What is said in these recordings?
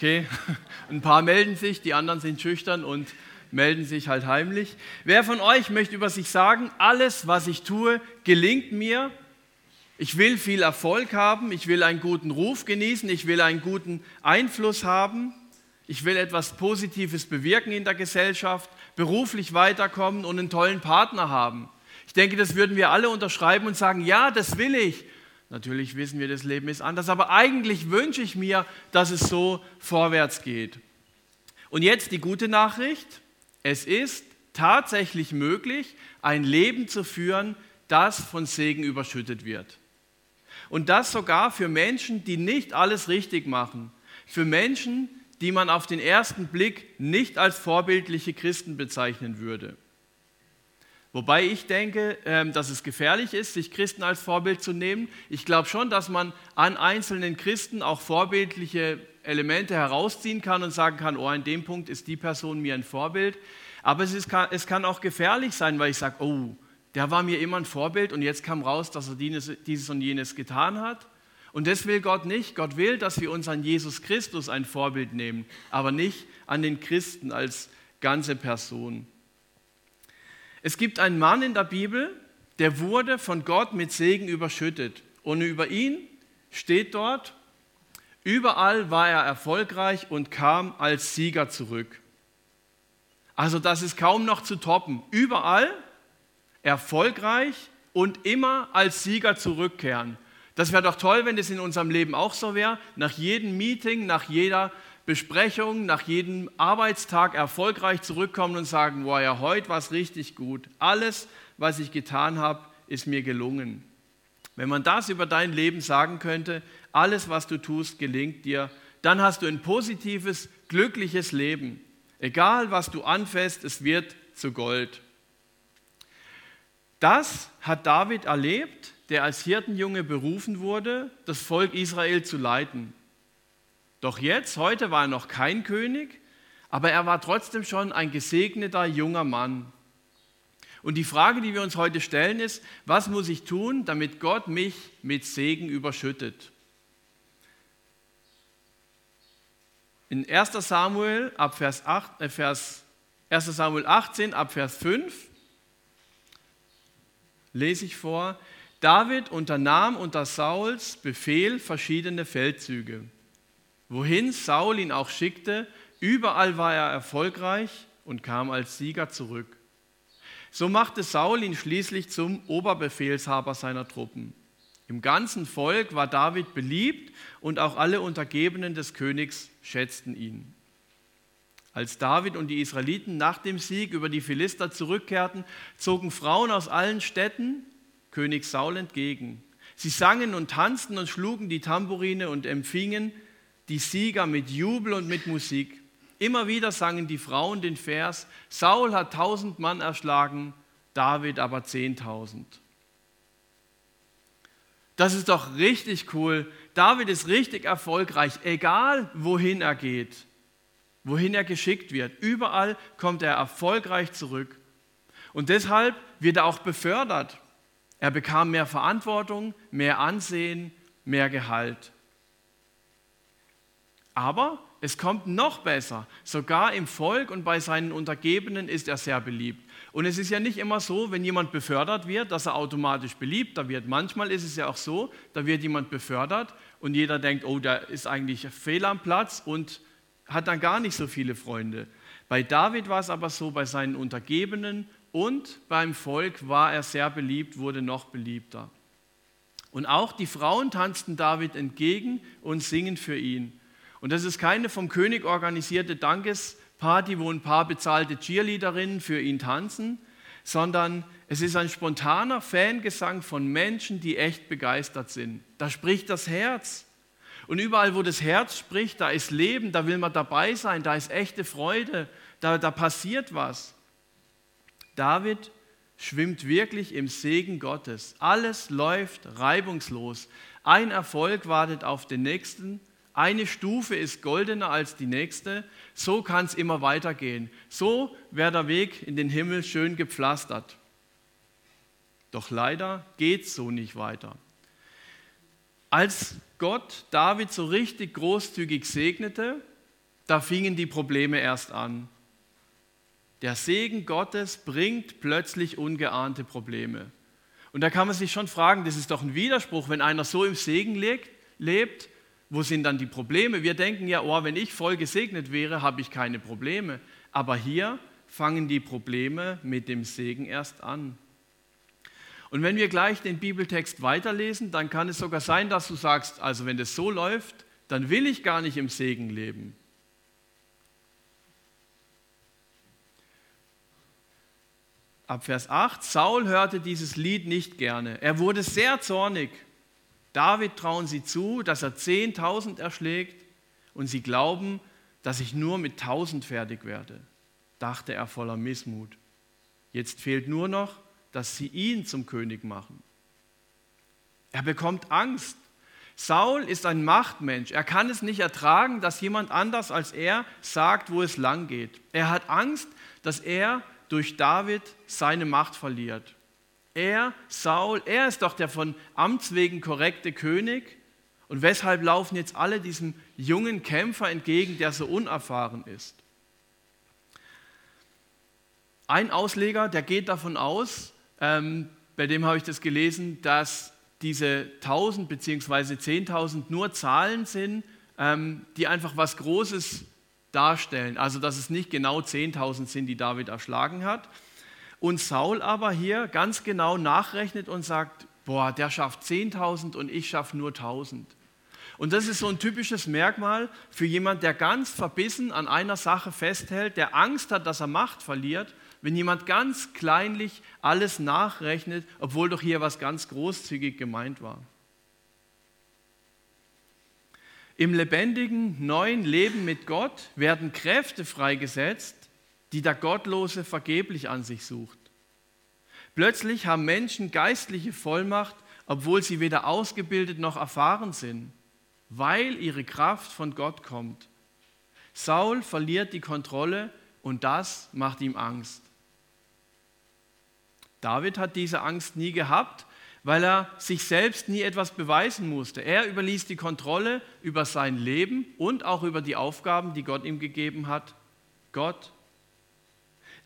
Okay, ein paar melden sich, die anderen sind schüchtern und melden sich halt heimlich. Wer von euch möchte über sich sagen, alles, was ich tue, gelingt mir? Ich will viel Erfolg haben, ich will einen guten Ruf genießen, ich will einen guten Einfluss haben, ich will etwas Positives bewirken in der Gesellschaft, beruflich weiterkommen und einen tollen Partner haben. Ich denke, das würden wir alle unterschreiben und sagen, ja, das will ich. Natürlich wissen wir, das Leben ist anders, aber eigentlich wünsche ich mir, dass es so vorwärts geht. Und jetzt die gute Nachricht. Es ist tatsächlich möglich, ein Leben zu führen, das von Segen überschüttet wird. Und das sogar für Menschen, die nicht alles richtig machen. Für Menschen, die man auf den ersten Blick nicht als vorbildliche Christen bezeichnen würde. Wobei ich denke, ähm, dass es gefährlich ist, sich Christen als Vorbild zu nehmen. Ich glaube schon, dass man an einzelnen Christen auch vorbildliche Elemente herausziehen kann und sagen kann, oh, in dem Punkt ist die Person mir ein Vorbild. Aber es, ist, es kann auch gefährlich sein, weil ich sage, oh, der war mir immer ein Vorbild und jetzt kam raus, dass er dieses und jenes getan hat. Und das will Gott nicht. Gott will, dass wir uns an Jesus Christus ein Vorbild nehmen, aber nicht an den Christen als ganze Person. Es gibt einen Mann in der Bibel, der wurde von Gott mit Segen überschüttet. Und über ihn steht dort, überall war er erfolgreich und kam als Sieger zurück. Also das ist kaum noch zu toppen. Überall erfolgreich und immer als Sieger zurückkehren. Das wäre doch toll, wenn das in unserem Leben auch so wäre. Nach jedem Meeting, nach jeder Besprechung, nach jedem Arbeitstag erfolgreich zurückkommen und sagen, wow, ja, heute war es richtig gut. Alles, was ich getan habe, ist mir gelungen. Wenn man das über dein Leben sagen könnte, alles, was du tust, gelingt dir, dann hast du ein positives, glückliches Leben. Egal, was du anfasst, es wird zu Gold. Das hat David erlebt der als Hirtenjunge berufen wurde, das Volk Israel zu leiten. Doch jetzt, heute war er noch kein König, aber er war trotzdem schon ein gesegneter junger Mann. Und die Frage, die wir uns heute stellen, ist, was muss ich tun, damit Gott mich mit Segen überschüttet? In 1 Samuel, ab Vers 8, äh Vers, 1 Samuel 18 ab Vers 5 lese ich vor, David unternahm unter Sauls Befehl verschiedene Feldzüge. Wohin Saul ihn auch schickte, überall war er erfolgreich und kam als Sieger zurück. So machte Saul ihn schließlich zum Oberbefehlshaber seiner Truppen. Im ganzen Volk war David beliebt und auch alle Untergebenen des Königs schätzten ihn. Als David und die Israeliten nach dem Sieg über die Philister zurückkehrten, zogen Frauen aus allen Städten König Saul entgegen. Sie sangen und tanzten und schlugen die Tamburine und empfingen die Sieger mit Jubel und mit Musik. Immer wieder sangen die Frauen den Vers, Saul hat tausend Mann erschlagen, David aber zehntausend. Das ist doch richtig cool. David ist richtig erfolgreich, egal wohin er geht, wohin er geschickt wird. Überall kommt er erfolgreich zurück. Und deshalb wird er auch befördert. Er bekam mehr Verantwortung, mehr Ansehen, mehr Gehalt. Aber es kommt noch besser. Sogar im Volk und bei seinen Untergebenen ist er sehr beliebt. Und es ist ja nicht immer so, wenn jemand befördert wird, dass er automatisch beliebter wird. Manchmal ist es ja auch so, da wird jemand befördert und jeder denkt, oh, der ist eigentlich fehl am Platz und hat dann gar nicht so viele Freunde. Bei David war es aber so, bei seinen Untergebenen und beim Volk war er sehr beliebt, wurde noch beliebter. Und auch die Frauen tanzten David entgegen und singen für ihn. Und das ist keine vom König organisierte Dankesparty, wo ein paar bezahlte Cheerleaderinnen für ihn tanzen, sondern es ist ein spontaner Fangesang von Menschen, die echt begeistert sind. Da spricht das Herz. Und überall, wo das Herz spricht, da ist Leben, da will man dabei sein, da ist echte Freude, da, da passiert was. David schwimmt wirklich im Segen Gottes. Alles läuft reibungslos. Ein Erfolg wartet auf den nächsten. Eine Stufe ist goldener als die nächste. So kann es immer weitergehen. So wäre der Weg in den Himmel schön gepflastert. Doch leider geht es so nicht weiter. Als Gott David so richtig großzügig segnete, da fingen die Probleme erst an. Der Segen Gottes bringt plötzlich ungeahnte Probleme. Und da kann man sich schon fragen, das ist doch ein Widerspruch, wenn einer so im Segen lebt, wo sind dann die Probleme? Wir denken ja, oh, wenn ich voll gesegnet wäre, habe ich keine Probleme. Aber hier fangen die Probleme mit dem Segen erst an. Und wenn wir gleich den Bibeltext weiterlesen, dann kann es sogar sein, dass du sagst, also wenn das so läuft, dann will ich gar nicht im Segen leben. Ab Vers 8, Saul hörte dieses Lied nicht gerne. Er wurde sehr zornig. David trauen sie zu, dass er 10.000 erschlägt und sie glauben, dass ich nur mit 1.000 fertig werde, dachte er voller Missmut. Jetzt fehlt nur noch, dass sie ihn zum König machen. Er bekommt Angst. Saul ist ein Machtmensch. Er kann es nicht ertragen, dass jemand anders als er sagt, wo es lang geht. Er hat Angst, dass er durch David seine Macht verliert. Er, Saul, er ist doch der von Amts wegen korrekte König. Und weshalb laufen jetzt alle diesem jungen Kämpfer entgegen, der so unerfahren ist? Ein Ausleger, der geht davon aus, ähm, bei dem habe ich das gelesen, dass diese 1000 bzw. 10.000 nur Zahlen sind, ähm, die einfach was Großes darstellen. Also dass es nicht genau 10.000 sind, die David erschlagen hat. Und Saul aber hier ganz genau nachrechnet und sagt, boah, der schafft 10.000 und ich schaffe nur 1.000. Und das ist so ein typisches Merkmal für jemand, der ganz verbissen an einer Sache festhält, der Angst hat, dass er Macht verliert. Wenn jemand ganz kleinlich alles nachrechnet, obwohl doch hier was ganz großzügig gemeint war. Im lebendigen neuen Leben mit Gott werden Kräfte freigesetzt, die der Gottlose vergeblich an sich sucht. Plötzlich haben Menschen geistliche Vollmacht, obwohl sie weder ausgebildet noch erfahren sind, weil ihre Kraft von Gott kommt. Saul verliert die Kontrolle und das macht ihm Angst. David hat diese Angst nie gehabt, weil er sich selbst nie etwas beweisen musste. Er überließ die Kontrolle über sein Leben und auch über die Aufgaben, die Gott ihm gegeben hat, Gott.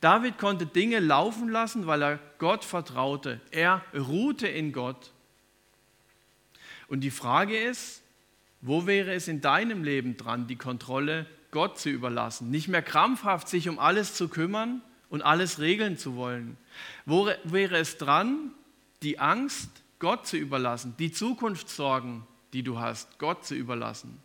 David konnte Dinge laufen lassen, weil er Gott vertraute. Er ruhte in Gott. Und die Frage ist, wo wäre es in deinem Leben dran, die Kontrolle Gott zu überlassen? Nicht mehr krampfhaft sich um alles zu kümmern und alles regeln zu wollen. Wo wäre es dran, die Angst Gott zu überlassen, die Zukunftssorgen, die du hast, Gott zu überlassen.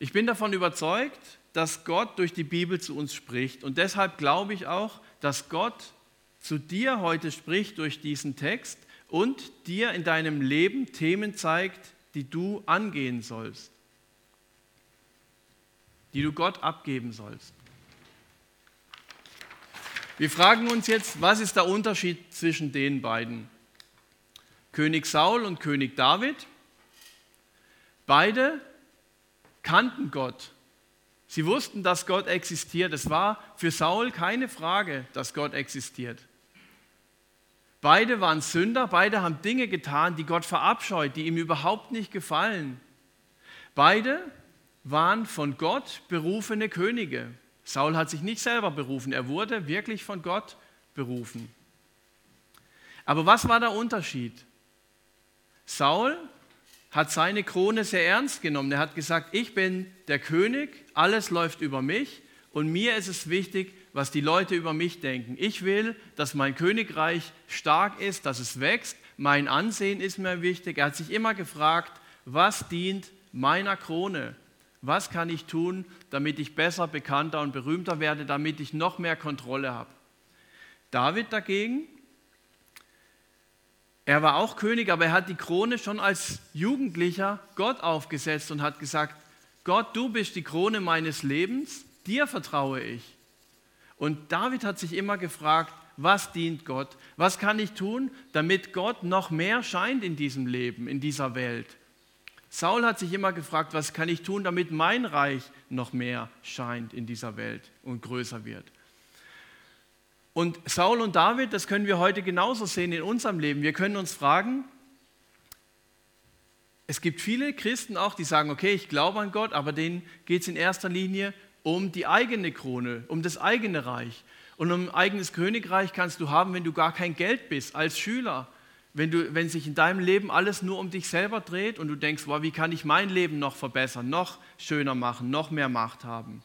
Ich bin davon überzeugt, dass Gott durch die Bibel zu uns spricht und deshalb glaube ich auch, dass Gott zu dir heute spricht durch diesen Text und dir in deinem Leben Themen zeigt, die du angehen sollst, die du Gott abgeben sollst. Wir fragen uns jetzt, was ist der Unterschied zwischen den beiden? König Saul und König David. Beide kannten Gott. Sie wussten, dass Gott existiert. Es war für Saul keine Frage, dass Gott existiert. Beide waren Sünder, beide haben Dinge getan, die Gott verabscheut, die ihm überhaupt nicht gefallen. Beide waren von Gott berufene Könige. Saul hat sich nicht selber berufen, er wurde wirklich von Gott berufen. Aber was war der Unterschied? Saul hat seine Krone sehr ernst genommen. Er hat gesagt, ich bin der König, alles läuft über mich und mir ist es wichtig, was die Leute über mich denken. Ich will, dass mein Königreich stark ist, dass es wächst. Mein Ansehen ist mir wichtig. Er hat sich immer gefragt, was dient meiner Krone? Was kann ich tun, damit ich besser, bekannter und berühmter werde, damit ich noch mehr Kontrolle habe? David dagegen, er war auch König, aber er hat die Krone schon als Jugendlicher Gott aufgesetzt und hat gesagt, Gott, du bist die Krone meines Lebens, dir vertraue ich. Und David hat sich immer gefragt, was dient Gott? Was kann ich tun, damit Gott noch mehr scheint in diesem Leben, in dieser Welt? Saul hat sich immer gefragt, was kann ich tun, damit mein Reich noch mehr scheint in dieser Welt und größer wird. Und Saul und David, das können wir heute genauso sehen in unserem Leben. Wir können uns fragen, es gibt viele Christen auch, die sagen, okay, ich glaube an Gott, aber denen geht es in erster Linie um die eigene Krone, um das eigene Reich. Und um ein eigenes Königreich kannst du haben, wenn du gar kein Geld bist, als Schüler. Wenn, du, wenn sich in deinem Leben alles nur um dich selber dreht und du denkst, wow, wie kann ich mein Leben noch verbessern, noch schöner machen, noch mehr Macht haben.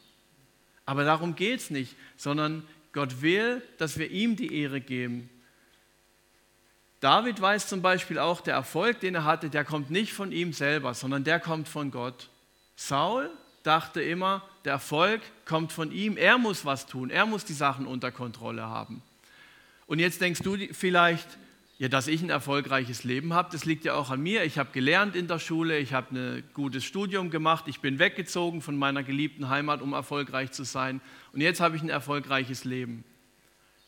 Aber darum geht es nicht, sondern Gott will, dass wir ihm die Ehre geben. David weiß zum Beispiel auch, der Erfolg, den er hatte, der kommt nicht von ihm selber, sondern der kommt von Gott. Saul dachte immer, der Erfolg kommt von ihm, er muss was tun, er muss die Sachen unter Kontrolle haben. Und jetzt denkst du vielleicht, ja, dass ich ein erfolgreiches Leben habe, das liegt ja auch an mir. Ich habe gelernt in der Schule, ich habe ein gutes Studium gemacht, ich bin weggezogen von meiner geliebten Heimat, um erfolgreich zu sein. Und jetzt habe ich ein erfolgreiches Leben.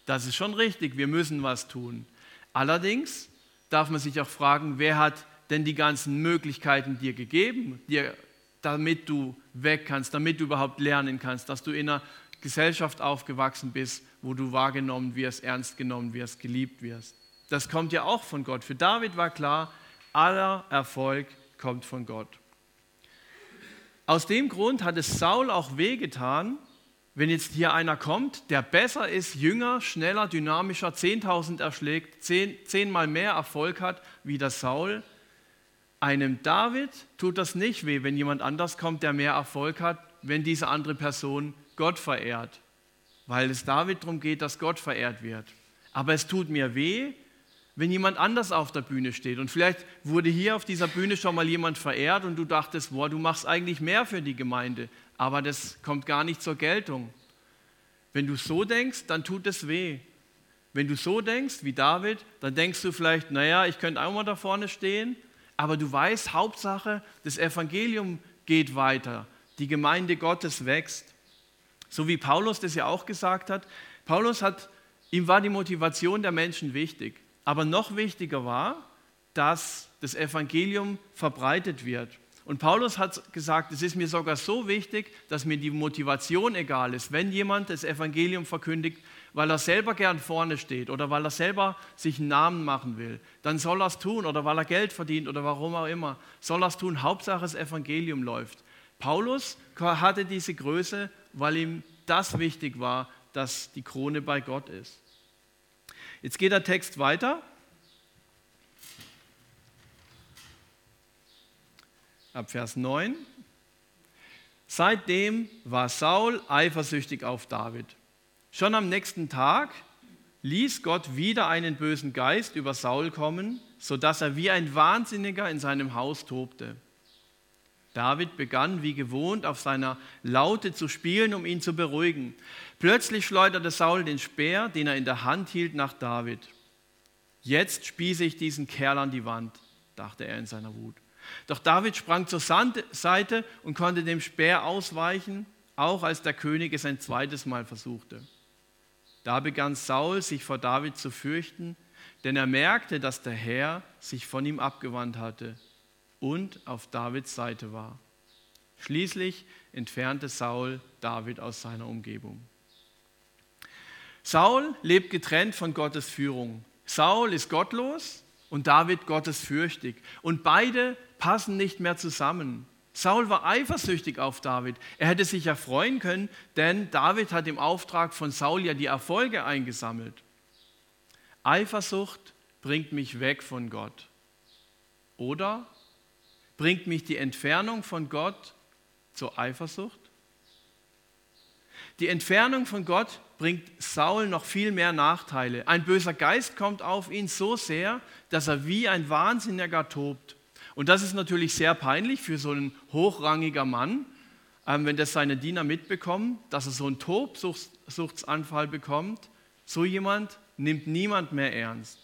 Das ist schon richtig, wir müssen was tun. Allerdings darf man sich auch fragen, wer hat denn die ganzen Möglichkeiten dir gegeben, dir, damit du weg kannst, damit du überhaupt lernen kannst, dass du in einer Gesellschaft aufgewachsen bist, wo du wahrgenommen wirst, ernst genommen wirst, geliebt wirst. Das kommt ja auch von Gott. Für David war klar, aller Erfolg kommt von Gott. Aus dem Grund hat es Saul auch wehgetan, wenn jetzt hier einer kommt, der besser ist, jünger, schneller, dynamischer, 10.000 erschlägt, zehn, zehnmal mehr Erfolg hat wie der Saul, einem David tut das nicht weh, wenn jemand anders kommt, der mehr Erfolg hat, wenn diese andere Person Gott verehrt, weil es David darum geht, dass Gott verehrt wird. Aber es tut mir weh, wenn jemand anders auf der Bühne steht. Und vielleicht wurde hier auf dieser Bühne schon mal jemand verehrt und du dachtest, boah, du machst eigentlich mehr für die Gemeinde, aber das kommt gar nicht zur Geltung. Wenn du so denkst, dann tut es weh. Wenn du so denkst wie David, dann denkst du vielleicht, naja, ich könnte auch mal da vorne stehen, aber du weißt, Hauptsache, das Evangelium geht weiter, die Gemeinde Gottes wächst. So wie Paulus das ja auch gesagt hat. Paulus hat, ihm war die Motivation der Menschen wichtig. Aber noch wichtiger war, dass das Evangelium verbreitet wird. Und Paulus hat gesagt, es ist mir sogar so wichtig, dass mir die Motivation egal ist, wenn jemand das Evangelium verkündigt, weil er selber gern vorne steht oder weil er selber sich einen Namen machen will, dann soll er es tun oder weil er Geld verdient oder warum auch immer, soll er es tun. Hauptsache das Evangelium läuft. Paulus hatte diese Größe, weil ihm das wichtig war, dass die Krone bei Gott ist. Jetzt geht der Text weiter. Ab Vers 9. Seitdem war Saul eifersüchtig auf David. Schon am nächsten Tag ließ Gott wieder einen bösen Geist über Saul kommen, sodass er wie ein Wahnsinniger in seinem Haus tobte. David begann wie gewohnt auf seiner Laute zu spielen, um ihn zu beruhigen. Plötzlich schleuderte Saul den Speer, den er in der Hand hielt, nach David. Jetzt spieße ich diesen Kerl an die Wand, dachte er in seiner Wut. Doch David sprang zur Seite und konnte dem Speer ausweichen, auch als der König es ein zweites Mal versuchte. Da begann Saul sich vor David zu fürchten, denn er merkte, dass der Herr sich von ihm abgewandt hatte und auf Davids Seite war. Schließlich entfernte Saul David aus seiner Umgebung. Saul lebt getrennt von Gottes Führung. Saul ist gottlos und David gottesfürchtig. Und beide passen nicht mehr zusammen. Saul war eifersüchtig auf David. Er hätte sich ja freuen können, denn David hat im Auftrag von Saul ja die Erfolge eingesammelt. Eifersucht bringt mich weg von Gott. Oder bringt mich die Entfernung von Gott zur Eifersucht? Die Entfernung von Gott bringt Saul noch viel mehr Nachteile. Ein böser Geist kommt auf ihn so sehr, dass er wie ein Wahnsinniger tobt. Und das ist natürlich sehr peinlich für so einen hochrangiger Mann, ähm, wenn das seine Diener mitbekommen, dass er so einen Tobsuchtsanfall bekommt. So jemand nimmt niemand mehr ernst.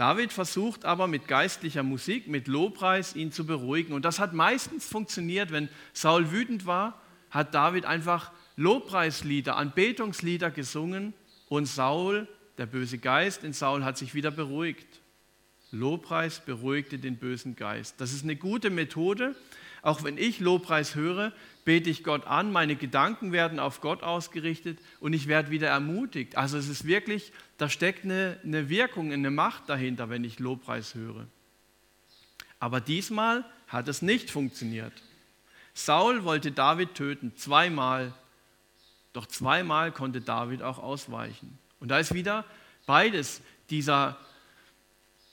David versucht aber mit geistlicher Musik, mit Lobpreis ihn zu beruhigen. Und das hat meistens funktioniert, wenn Saul wütend war, hat David einfach Lobpreislieder, Anbetungslieder gesungen und Saul, der böse Geist in Saul, hat sich wieder beruhigt. Lobpreis beruhigte den bösen Geist. Das ist eine gute Methode. Auch wenn ich Lobpreis höre, bete ich Gott an, meine Gedanken werden auf Gott ausgerichtet und ich werde wieder ermutigt. Also es ist wirklich, da steckt eine, eine Wirkung, eine Macht dahinter, wenn ich Lobpreis höre. Aber diesmal hat es nicht funktioniert. Saul wollte David töten, zweimal. Doch zweimal konnte David auch ausweichen. Und da ist wieder beides, dieser,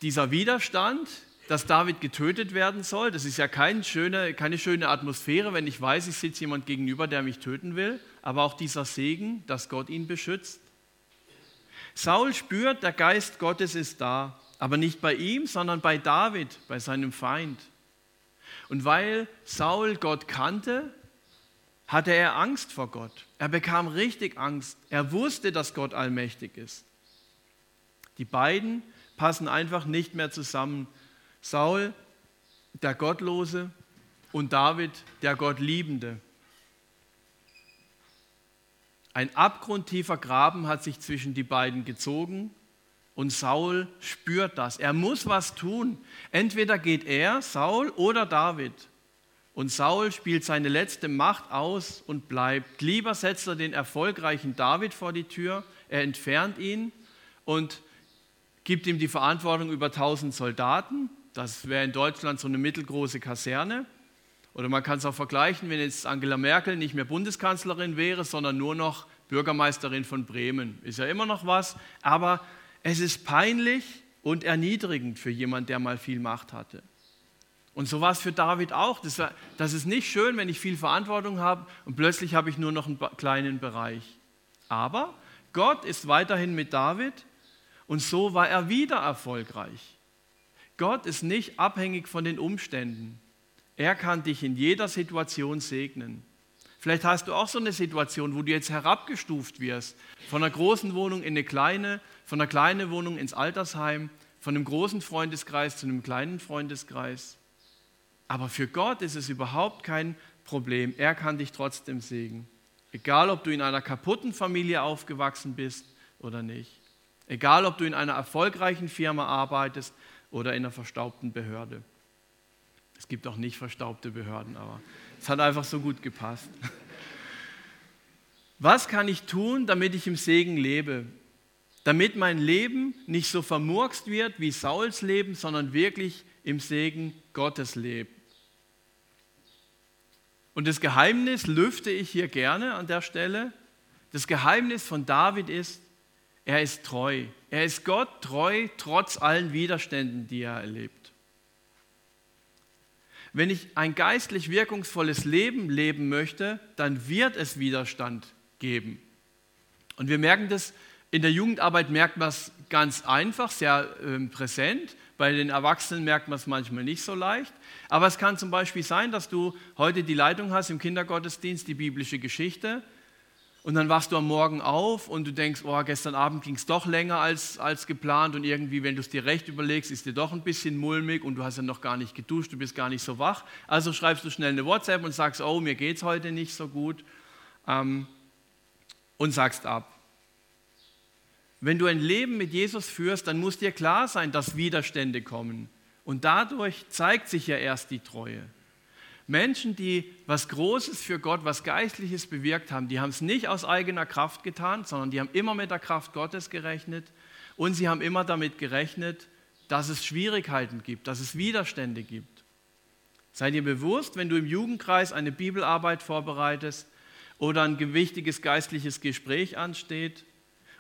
dieser Widerstand, dass David getötet werden soll. Das ist ja keine schöne, keine schöne Atmosphäre, wenn ich weiß, ich sitze jemand gegenüber, der mich töten will. Aber auch dieser Segen, dass Gott ihn beschützt. Saul spürt, der Geist Gottes ist da, aber nicht bei ihm, sondern bei David, bei seinem Feind. Und weil Saul Gott kannte, hatte er Angst vor Gott. Er bekam richtig Angst. Er wusste, dass Gott allmächtig ist. Die beiden passen einfach nicht mehr zusammen. Saul, der Gottlose, und David, der Gottliebende. Ein abgrundtiefer Graben hat sich zwischen die beiden gezogen und Saul spürt das. Er muss was tun. Entweder geht er, Saul, oder David. Und Saul spielt seine letzte Macht aus und bleibt. Lieber setzt er den erfolgreichen David vor die Tür, er entfernt ihn und gibt ihm die Verantwortung über 1000 Soldaten. Das wäre in Deutschland so eine mittelgroße Kaserne. Oder man kann es auch vergleichen, wenn jetzt Angela Merkel nicht mehr Bundeskanzlerin wäre, sondern nur noch Bürgermeisterin von Bremen. Ist ja immer noch was, aber es ist peinlich und erniedrigend für jemanden, der mal viel Macht hatte. Und so war es für David auch. Das, war, das ist nicht schön, wenn ich viel Verantwortung habe und plötzlich habe ich nur noch einen kleinen Bereich. Aber Gott ist weiterhin mit David und so war er wieder erfolgreich. Gott ist nicht abhängig von den Umständen. Er kann dich in jeder Situation segnen. Vielleicht hast du auch so eine Situation, wo du jetzt herabgestuft wirst, von einer großen Wohnung in eine kleine, von einer kleinen Wohnung ins Altersheim, von einem großen Freundeskreis zu einem kleinen Freundeskreis. Aber für Gott ist es überhaupt kein Problem. Er kann dich trotzdem segnen. Egal, ob du in einer kaputten Familie aufgewachsen bist oder nicht. Egal, ob du in einer erfolgreichen Firma arbeitest oder in einer verstaubten Behörde. Es gibt auch nicht verstaubte Behörden, aber es hat einfach so gut gepasst. Was kann ich tun, damit ich im Segen lebe? Damit mein Leben nicht so vermurkst wird wie Sauls Leben, sondern wirklich im Segen Gottes lebt. Und das Geheimnis lüfte ich hier gerne an der Stelle. Das Geheimnis von David ist, er ist treu. Er ist Gott treu, trotz allen Widerständen, die er erlebt. Wenn ich ein geistlich wirkungsvolles Leben leben möchte, dann wird es Widerstand geben. Und wir merken das, in der Jugendarbeit merkt man es ganz einfach, sehr äh, präsent. Bei den Erwachsenen merkt man es manchmal nicht so leicht. Aber es kann zum Beispiel sein, dass du heute die Leitung hast im Kindergottesdienst, die biblische Geschichte. Und dann wachst du am Morgen auf und du denkst, oh, gestern Abend ging es doch länger als, als geplant und irgendwie, wenn du es dir recht überlegst, ist dir doch ein bisschen mulmig und du hast ja noch gar nicht geduscht, du bist gar nicht so wach. Also schreibst du schnell eine WhatsApp und sagst, oh, mir geht es heute nicht so gut ähm, und sagst ab. Wenn du ein Leben mit Jesus führst, dann muss dir klar sein, dass Widerstände kommen. Und dadurch zeigt sich ja erst die Treue. Menschen, die was Großes für Gott, was Geistliches bewirkt haben, die haben es nicht aus eigener Kraft getan, sondern die haben immer mit der Kraft Gottes gerechnet und sie haben immer damit gerechnet, dass es Schwierigkeiten gibt, dass es Widerstände gibt. Sei dir bewusst, wenn du im Jugendkreis eine Bibelarbeit vorbereitest oder ein gewichtiges geistliches Gespräch ansteht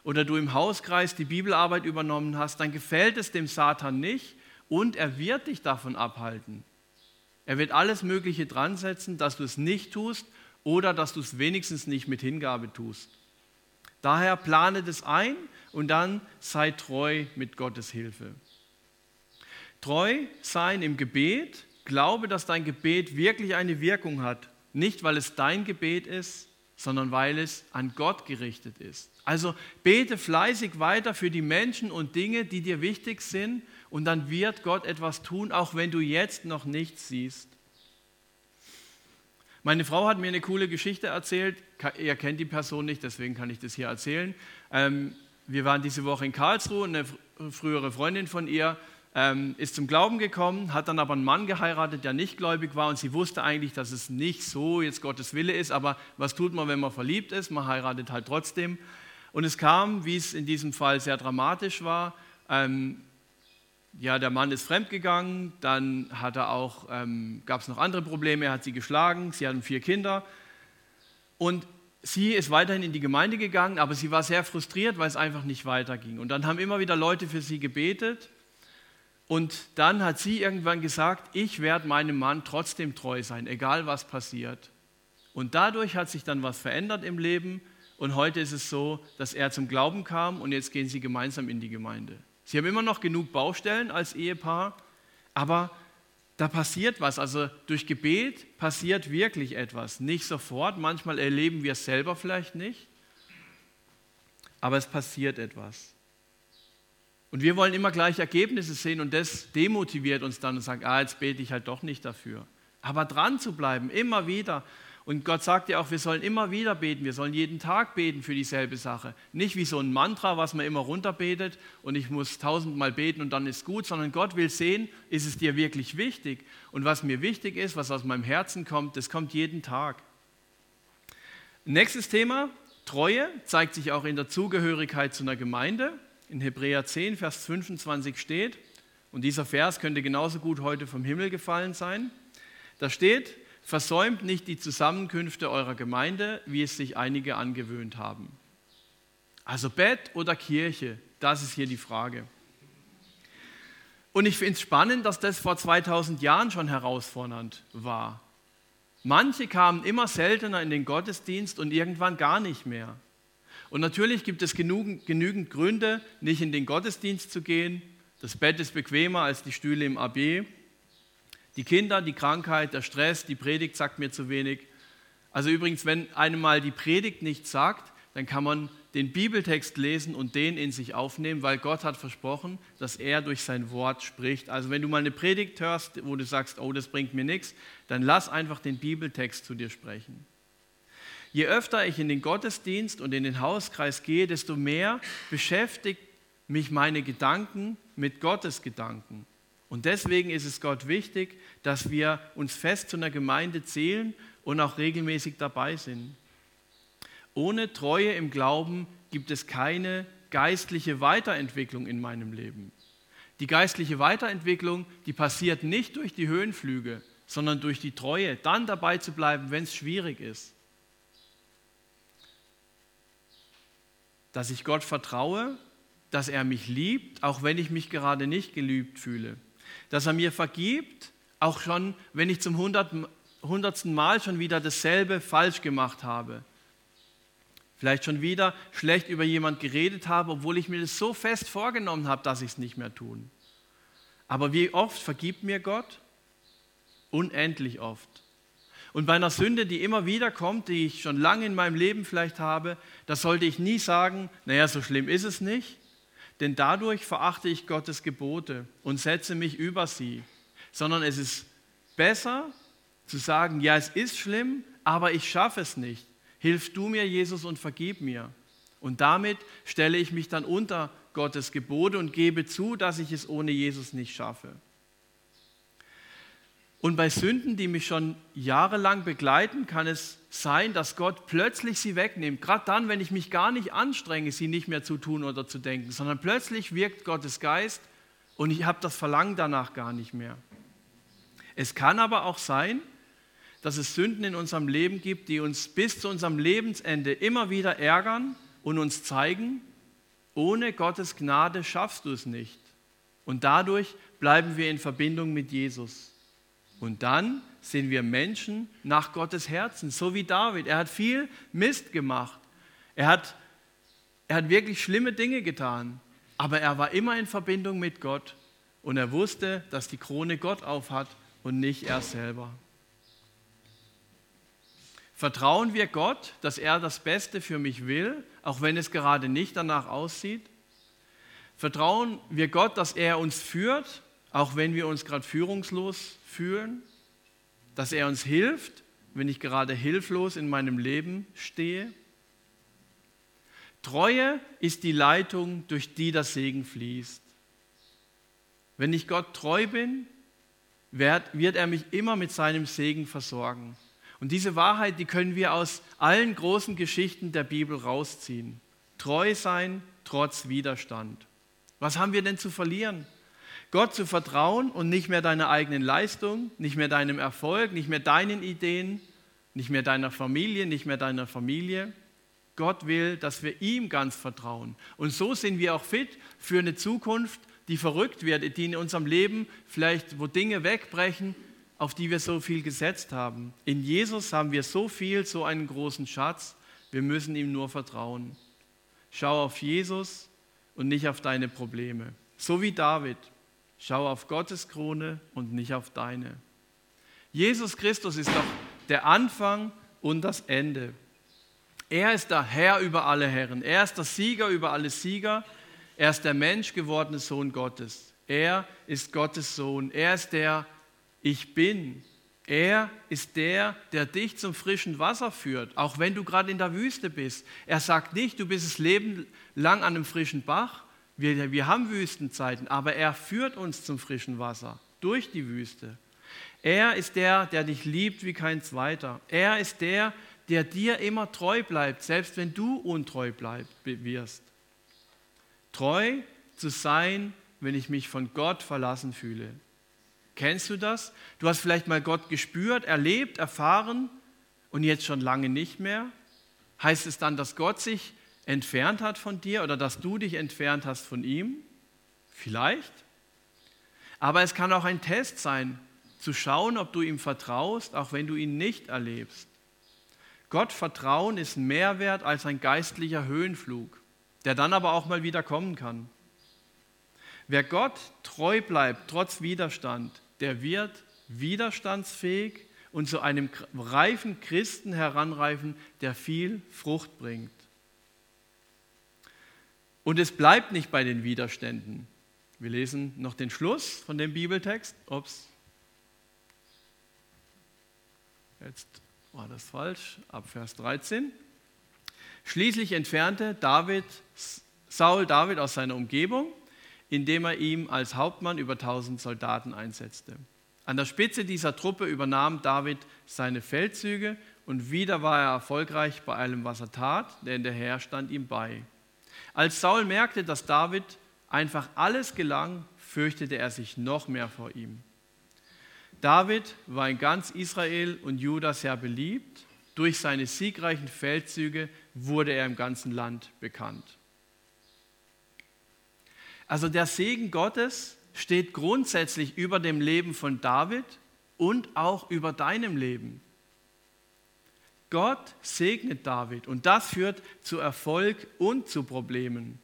oder du im Hauskreis die Bibelarbeit übernommen hast, dann gefällt es dem Satan nicht und er wird dich davon abhalten. Er wird alles Mögliche dran setzen, dass du es nicht tust oder dass du es wenigstens nicht mit Hingabe tust. Daher plane das ein und dann sei treu mit Gottes Hilfe. Treu sein im Gebet, glaube, dass dein Gebet wirklich eine Wirkung hat. Nicht, weil es dein Gebet ist, sondern weil es an Gott gerichtet ist. Also bete fleißig weiter für die Menschen und Dinge, die dir wichtig sind und dann wird Gott etwas tun, auch wenn du jetzt noch nichts siehst. Meine Frau hat mir eine coole Geschichte erzählt. Ihr kennt die Person nicht, deswegen kann ich das hier erzählen. Ähm, wir waren diese Woche in Karlsruhe und eine frühere Freundin von ihr ähm, ist zum Glauben gekommen, hat dann aber einen Mann geheiratet, der nicht gläubig war und sie wusste eigentlich, dass es nicht so jetzt Gottes Wille ist, aber was tut man, wenn man verliebt ist? Man heiratet halt trotzdem. Und es kam, wie es in diesem Fall sehr dramatisch war, ähm, ja, der Mann ist fremdgegangen, dann ähm, gab es noch andere Probleme, er hat sie geschlagen, sie hatten vier Kinder und sie ist weiterhin in die Gemeinde gegangen, aber sie war sehr frustriert, weil es einfach nicht weiterging. Und dann haben immer wieder Leute für sie gebetet und dann hat sie irgendwann gesagt, ich werde meinem Mann trotzdem treu sein, egal was passiert. Und dadurch hat sich dann was verändert im Leben und heute ist es so, dass er zum Glauben kam und jetzt gehen sie gemeinsam in die Gemeinde. Sie haben immer noch genug Baustellen als Ehepaar, aber da passiert was. Also durch Gebet passiert wirklich etwas. Nicht sofort, manchmal erleben wir es selber vielleicht nicht, aber es passiert etwas. Und wir wollen immer gleich Ergebnisse sehen und das demotiviert uns dann und sagt, ah, jetzt bete ich halt doch nicht dafür. Aber dran zu bleiben, immer wieder und Gott sagt ja auch, wir sollen immer wieder beten, wir sollen jeden Tag beten für dieselbe Sache. Nicht wie so ein Mantra, was man immer runterbetet und ich muss tausendmal beten und dann ist gut, sondern Gott will sehen, ist es dir wirklich wichtig? Und was mir wichtig ist, was aus meinem Herzen kommt, das kommt jeden Tag. Nächstes Thema, Treue zeigt sich auch in der Zugehörigkeit zu einer Gemeinde. In Hebräer 10, Vers 25 steht, und dieser Vers könnte genauso gut heute vom Himmel gefallen sein, da steht, Versäumt nicht die Zusammenkünfte eurer Gemeinde, wie es sich einige angewöhnt haben. Also Bett oder Kirche, das ist hier die Frage. Und ich finde es spannend, dass das vor 2000 Jahren schon herausfordernd war. Manche kamen immer seltener in den Gottesdienst und irgendwann gar nicht mehr. Und natürlich gibt es genügend, genügend Gründe, nicht in den Gottesdienst zu gehen. Das Bett ist bequemer als die Stühle im AB. Die Kinder, die Krankheit, der Stress, die Predigt sagt mir zu wenig. Also übrigens, wenn einem mal die Predigt nichts sagt, dann kann man den Bibeltext lesen und den in sich aufnehmen, weil Gott hat versprochen, dass er durch sein Wort spricht. Also wenn du mal eine Predigt hörst, wo du sagst, oh, das bringt mir nichts, dann lass einfach den Bibeltext zu dir sprechen. Je öfter ich in den Gottesdienst und in den Hauskreis gehe, desto mehr beschäftigt mich meine Gedanken mit Gottes Gedanken. Und deswegen ist es Gott wichtig, dass wir uns fest zu einer Gemeinde zählen und auch regelmäßig dabei sind. Ohne Treue im Glauben gibt es keine geistliche Weiterentwicklung in meinem Leben. Die geistliche Weiterentwicklung, die passiert nicht durch die Höhenflüge, sondern durch die Treue, dann dabei zu bleiben, wenn es schwierig ist. Dass ich Gott vertraue, dass er mich liebt, auch wenn ich mich gerade nicht geliebt fühle dass er mir vergibt, auch schon, wenn ich zum hundertsten Mal schon wieder dasselbe falsch gemacht habe. Vielleicht schon wieder schlecht über jemand geredet habe, obwohl ich mir das so fest vorgenommen habe, dass ich es nicht mehr tun. Aber wie oft vergibt mir Gott? Unendlich oft. Und bei einer Sünde, die immer wieder kommt, die ich schon lange in meinem Leben vielleicht habe, da sollte ich nie sagen, naja, so schlimm ist es nicht, denn dadurch verachte ich Gottes Gebote und setze mich über sie, sondern es ist besser zu sagen, ja, es ist schlimm, aber ich schaffe es nicht. Hilf du mir, Jesus, und vergib mir. Und damit stelle ich mich dann unter Gottes Gebote und gebe zu, dass ich es ohne Jesus nicht schaffe. Und bei Sünden, die mich schon jahrelang begleiten, kann es sein, dass Gott plötzlich sie wegnimmt. Gerade dann, wenn ich mich gar nicht anstrenge, sie nicht mehr zu tun oder zu denken, sondern plötzlich wirkt Gottes Geist und ich habe das Verlangen danach gar nicht mehr. Es kann aber auch sein, dass es Sünden in unserem Leben gibt, die uns bis zu unserem Lebensende immer wieder ärgern und uns zeigen, ohne Gottes Gnade schaffst du es nicht. Und dadurch bleiben wir in Verbindung mit Jesus. Und dann sind wir Menschen nach Gottes Herzen, so wie David. Er hat viel Mist gemacht. Er hat, er hat wirklich schlimme Dinge getan. Aber er war immer in Verbindung mit Gott. Und er wusste, dass die Krone Gott aufhat und nicht er selber. Vertrauen wir Gott, dass er das Beste für mich will, auch wenn es gerade nicht danach aussieht? Vertrauen wir Gott, dass er uns führt, auch wenn wir uns gerade führungslos fühlen, dass er uns hilft, wenn ich gerade hilflos in meinem Leben stehe. Treue ist die Leitung, durch die das Segen fließt. Wenn ich Gott treu bin, wird er mich immer mit seinem Segen versorgen. Und diese Wahrheit, die können wir aus allen großen Geschichten der Bibel rausziehen. Treu sein trotz Widerstand. Was haben wir denn zu verlieren? Gott zu vertrauen und nicht mehr deiner eigenen Leistung, nicht mehr deinem Erfolg, nicht mehr deinen Ideen, nicht mehr deiner Familie, nicht mehr deiner Familie. Gott will, dass wir ihm ganz vertrauen. Und so sind wir auch fit für eine Zukunft, die verrückt wird, die in unserem Leben vielleicht, wo Dinge wegbrechen, auf die wir so viel gesetzt haben. In Jesus haben wir so viel, so einen großen Schatz. Wir müssen ihm nur vertrauen. Schau auf Jesus und nicht auf deine Probleme. So wie David. Schau auf Gottes Krone und nicht auf deine. Jesus Christus ist doch der Anfang und das Ende. Er ist der Herr über alle Herren. Er ist der Sieger über alle Sieger. Er ist der Mensch gewordene Sohn Gottes. Er ist Gottes Sohn. Er ist der Ich bin. Er ist der, der dich zum frischen Wasser führt, auch wenn du gerade in der Wüste bist. Er sagt nicht, du bist das Leben lang an einem frischen Bach. Wir, wir haben Wüstenzeiten, aber er führt uns zum frischen Wasser durch die Wüste. Er ist der, der dich liebt wie kein zweiter. Er ist der, der dir immer treu bleibt, selbst wenn du untreu bleib, wirst. Treu zu sein, wenn ich mich von Gott verlassen fühle. Kennst du das? Du hast vielleicht mal Gott gespürt, erlebt, erfahren und jetzt schon lange nicht mehr. Heißt es dann, dass Gott sich entfernt hat von dir oder dass du dich entfernt hast von ihm? Vielleicht. Aber es kann auch ein Test sein, zu schauen, ob du ihm vertraust, auch wenn du ihn nicht erlebst. Gott vertrauen ist mehr wert als ein geistlicher Höhenflug, der dann aber auch mal wieder kommen kann. Wer Gott treu bleibt, trotz Widerstand, der wird widerstandsfähig und zu einem reifen Christen heranreifen, der viel Frucht bringt. Und es bleibt nicht bei den Widerständen. Wir lesen noch den Schluss von dem Bibeltext. Ups. Jetzt war das falsch. Ab Vers 13. Schließlich entfernte David, Saul David aus seiner Umgebung indem er ihm als Hauptmann über 1000 Soldaten einsetzte. An der Spitze dieser Truppe übernahm David seine Feldzüge und wieder war er erfolgreich bei allem, was er tat, denn der Herr stand ihm bei. Als Saul merkte, dass David einfach alles gelang, fürchtete er sich noch mehr vor ihm. David war in ganz Israel und Juda sehr beliebt. Durch seine siegreichen Feldzüge wurde er im ganzen Land bekannt. Also der Segen Gottes steht grundsätzlich über dem Leben von David und auch über deinem Leben. Gott segnet David und das führt zu Erfolg und zu Problemen.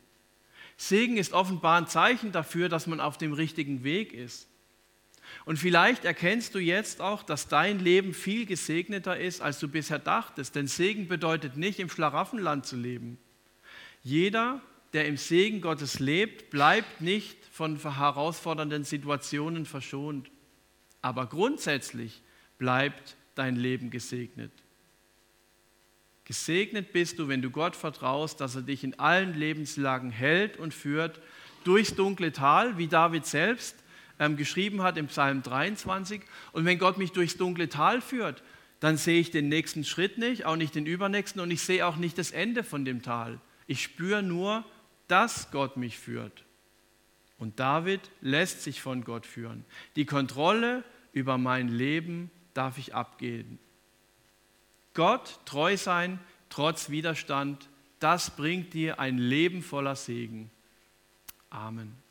Segen ist offenbar ein Zeichen dafür, dass man auf dem richtigen Weg ist. Und vielleicht erkennst du jetzt auch, dass dein Leben viel gesegneter ist, als du bisher dachtest. Denn Segen bedeutet nicht, im Schlaraffenland zu leben. Jeder, der im Segen Gottes lebt, bleibt nicht von herausfordernden Situationen verschont. Aber grundsätzlich bleibt dein Leben gesegnet. Gesegnet bist du, wenn du Gott vertraust, dass er dich in allen Lebenslagen hält und führt, durchs dunkle Tal, wie David selbst ähm, geschrieben hat im Psalm 23. Und wenn Gott mich durchs dunkle Tal führt, dann sehe ich den nächsten Schritt nicht, auch nicht den übernächsten und ich sehe auch nicht das Ende von dem Tal. Ich spüre nur, dass Gott mich führt. Und David lässt sich von Gott führen. Die Kontrolle über mein Leben darf ich abgeben. Gott treu sein, trotz Widerstand, das bringt dir ein Leben voller Segen. Amen.